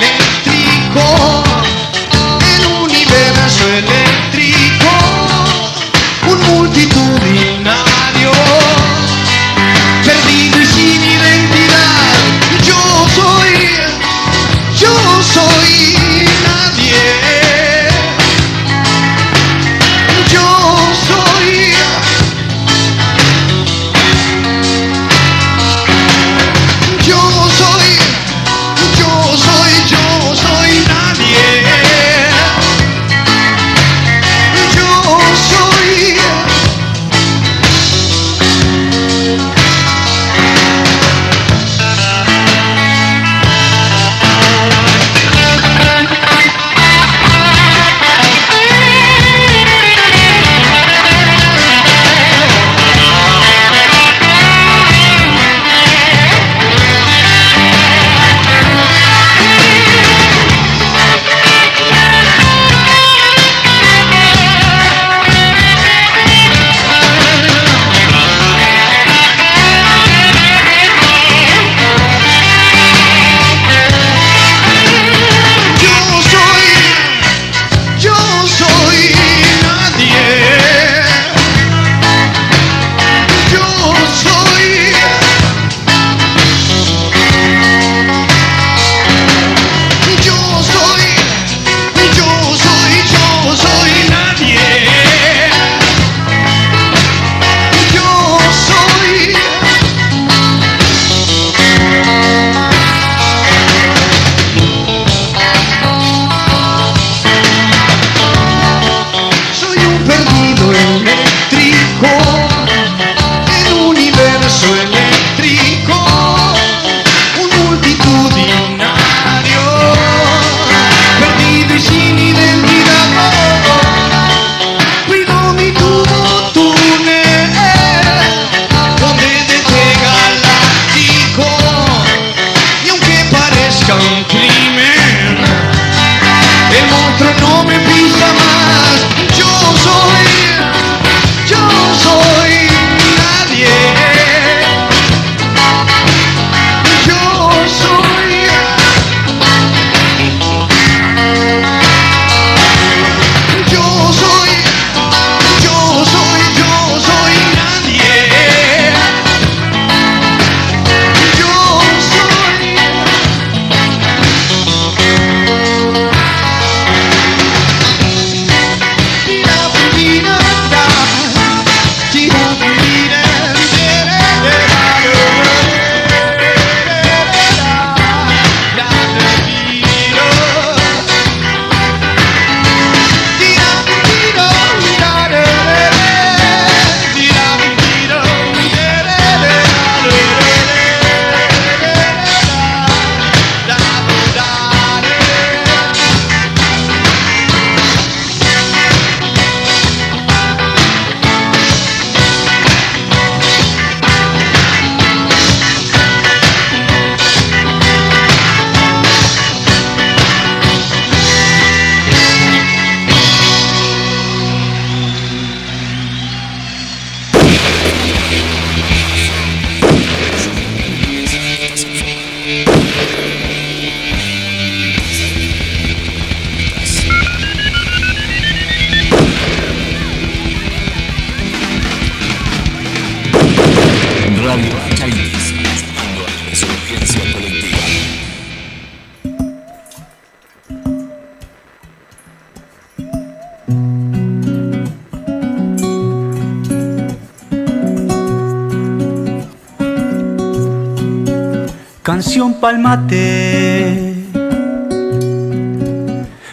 Canción palmate,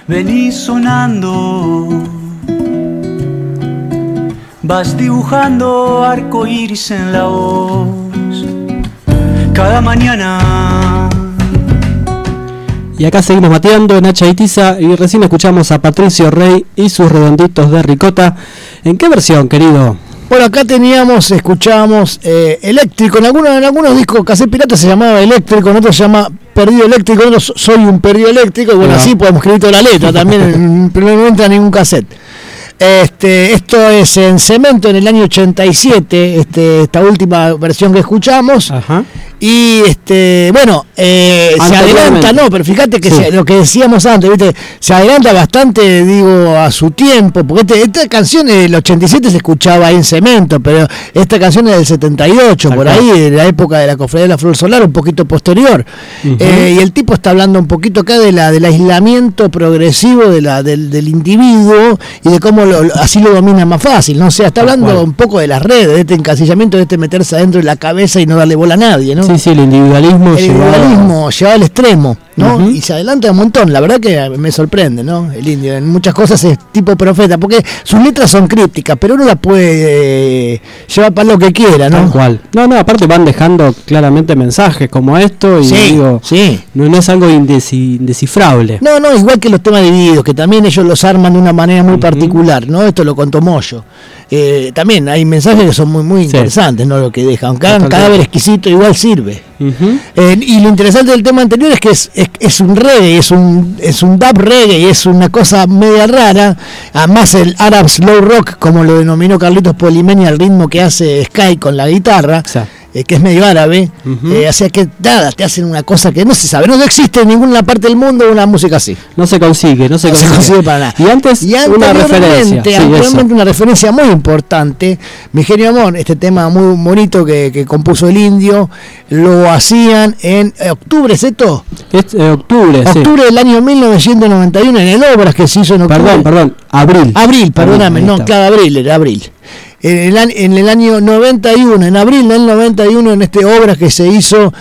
vení sonando, vas dibujando arco iris en la voz. Cada mañana Y acá seguimos mateando y Tiza y recién escuchamos a Patricio Rey y sus redonditos de ricota. ¿En qué versión, querido? Bueno, acá teníamos, escuchábamos eh, eléctrico. En algunos, en algunos discos, Cassette Pirata se llamaba eléctrico, en otros se llama perdido eléctrico, en otros soy un perdido eléctrico. Y bueno, Ajá. así podemos escribir toda la letra también, en- pero no entra ningún cassette. Este, esto es en cemento en el año 87, este, esta última versión que escuchamos. Y este, bueno, eh, se adelanta, no, pero fíjate que Sí. se- lo que decíamos antes, ¿viste? se adelanta bastante, digo, a su tiempo, porque este- esta canción del 87 se escuchaba ahí en cemento, pero esta canción es del 78, por cual. ahí, de la época de la cofradía de la Flor Solar, un poquito posterior. Eh, y el tipo está hablando un poquito acá de la, del aislamiento progresivo de la, del, del individuo y de cómo lo- así lo domina más fácil, ¿no? O sea, está hablando un poco de las redes, de este encasillamiento, de este meterse adentro de la cabeza y no darle bola a nadie, ¿no? Sí, sí, el individualismo el individualismo llevado al extremo, ¿no? Y se adelanta un montón, la verdad que me sorprende, ¿no? El indio, en muchas cosas es tipo profeta, porque sus letras son crípticas, pero uno las puede eh, llevar para lo que quiera, ¿no? Tal cual. No, no, aparte van dejando claramente mensajes como esto y Sí, digo, sí. no, no es algo indescifrable. No, no, igual que los temas divididos, que también ellos los arman de una manera muy particular, ¿no? Esto lo contó Moyo. Eh, también hay mensajes que son muy muy interesantes, ¿no? Lo que dejan. Aunque hagan Totalmente. cadáver exquisito, igual sirve. Eh, y lo interesante del tema anterior es que es, es, es un reggae, es un, es un dub reggae, es una cosa media rara. Además, el Arab Slow Rock, como lo denominó Carlitos Polimeni, al ritmo que hace Sky con la guitarra, eh, que es medio árabe. eh, o sea que nada, te hacen una cosa que no se sabe, no existe en ninguna parte del mundo una música así. No se consigue, no se No se consigue. para nada. Y antes, Y una referencia. Sí, anteriormente una referencia muy importante. Mi genio amor, este tema muy bonito que, que compuso el indio, lo hacían en eh, octubre, ¿es esto? Es eh, octubre, sí. Octubre del año 1991, en el Obras que se hizo en octubre. Perdón, perdón, abril. Abril, perdóname, ahí no, claro, abril, era abril. En el, en el año 91, en abril del 91, en este obras que se hizo,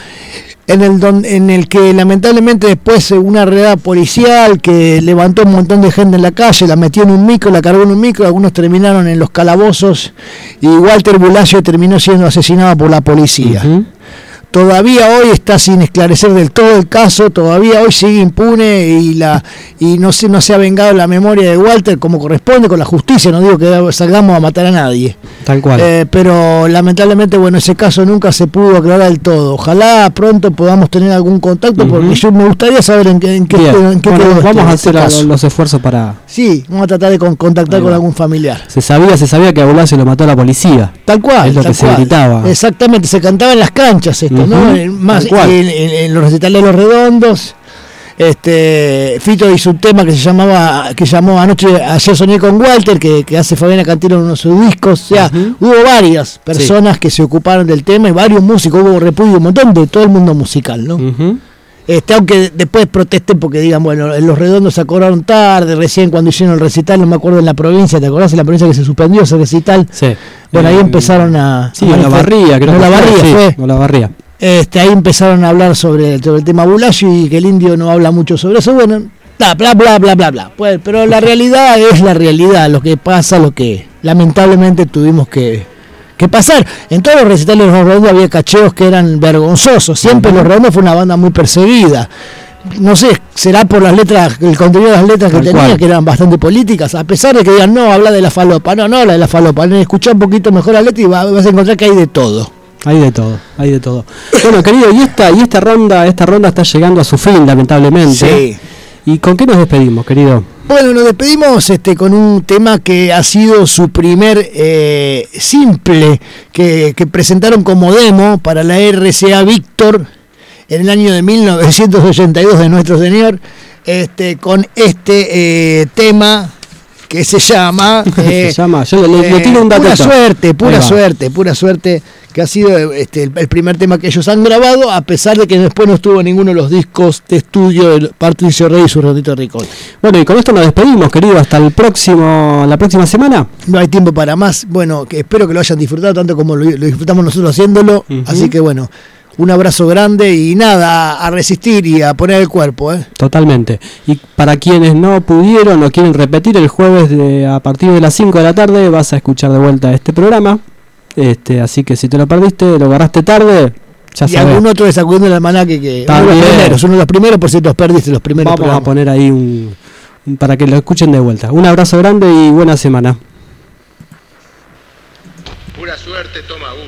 en el, don- en el que lamentablemente después una redada policial que levantó un montón de gente en la calle, la metió en un micro, la cargó en un micro, algunos terminaron en los calabozos y Walter Bulacio terminó siendo asesinado por la policía. Todavía hoy está sin esclarecer del todo el caso, todavía hoy sigue impune y la y no se no se ha vengado la memoria de Walter como corresponde con la justicia, no digo que salgamos a matar a nadie. Tal cual. Eh, pero lamentablemente, bueno, ese caso nunca se pudo aclarar del todo. Ojalá pronto podamos tener algún contacto, porque yo me gustaría saber en qué, en qué, en Bueno, este- vamos a este hacer caso. los esfuerzos para... Sí, vamos a tratar de con- contactar con algún familiar. Se sabía, se sabía que a Bulacio lo mató la policía. Tal cual. Es lo que se gritaba. Exactamente, se cantaba en las canchas esto. Más en, en- en los recitales de los redondos. Este, Fito hizo un tema que se llamaba, que llamó anoche, ayer soñé con Walter, que, que hace Fabiana Cantero en uno de sus discos. O sea, hubo varias personas que se ocuparon del tema y varios músicos, hubo repudio, un montón de todo el mundo musical, ¿no? Este, aunque después protesten porque digan, bueno, en los redondos se acordaron tarde, recién cuando hicieron el recital, no me acuerdo en la provincia, ¿te acordás? En la provincia que se suspendió ese recital. Sí. Bueno, ahí Eh, empezaron a. Sí, a en la barría, creo No, que la barría sí, fue. en la barría. Este, ahí empezaron a hablar sobre, sobre el tema Bulacio y que el indio no habla mucho sobre eso. Bueno, bla, bla, bla, bla, bla, bla. Pues, pero la realidad es la realidad, lo que pasa, lo que lamentablemente tuvimos que, que pasar. En todos los recitales de los redondos había cacheos que eran vergonzosos. Siempre los redondos fue una banda muy perseguida. No sé, será por las letras, el contenido de las letras que tenía, cual. que eran bastante políticas, a pesar de que digan, no, habla de la falopa, no, no habla de la falopa, escucha un poquito mejor la letra y va- vas a encontrar que hay de todo. Hay de todo, hay de todo. Bueno, querido, y esta, y esta ronda, esta ronda está llegando a su fin, lamentablemente. Sí. ¿Y con qué nos despedimos, querido? Bueno, nos despedimos este, con un tema que ha sido su primer eh, simple que, que presentaron como demo para la RCA Víctor en el año de 1982 de nuestro Señor, este, con este eh, tema que se llama... Se eh, llama, yo le, le eh, tiro un pura datito. suerte, pura suerte, pura suerte, que ha sido este, el, el primer tema que ellos han grabado, a pesar de que después no estuvo ninguno de los discos de estudio de Patricio Rey y su Rodito Ricón. Bueno, y con esto nos despedimos, querido. Hasta el próximo, la próxima semana. No hay tiempo para más. Bueno, que espero que lo hayan disfrutado tanto como lo, lo disfrutamos nosotros haciéndolo. Así que bueno, un abrazo grande y nada, a resistir y a poner el cuerpo. ¿eh? Totalmente. Y para quienes no pudieron o quieren repetir, el jueves de, a partir de las 5 de la tarde vas a escuchar de vuelta este programa. Este, así que si te lo perdiste, lo agarraste tarde, ya y algún otro de sacudiendo el almanaque que uno de los primeros, uno de los primeros, por si los perdiste, los primeros Vamos a poner ahí un, un- para que lo escuchen de vuelta. Un abrazo grande y buena semana. Pura suerte, toma uno.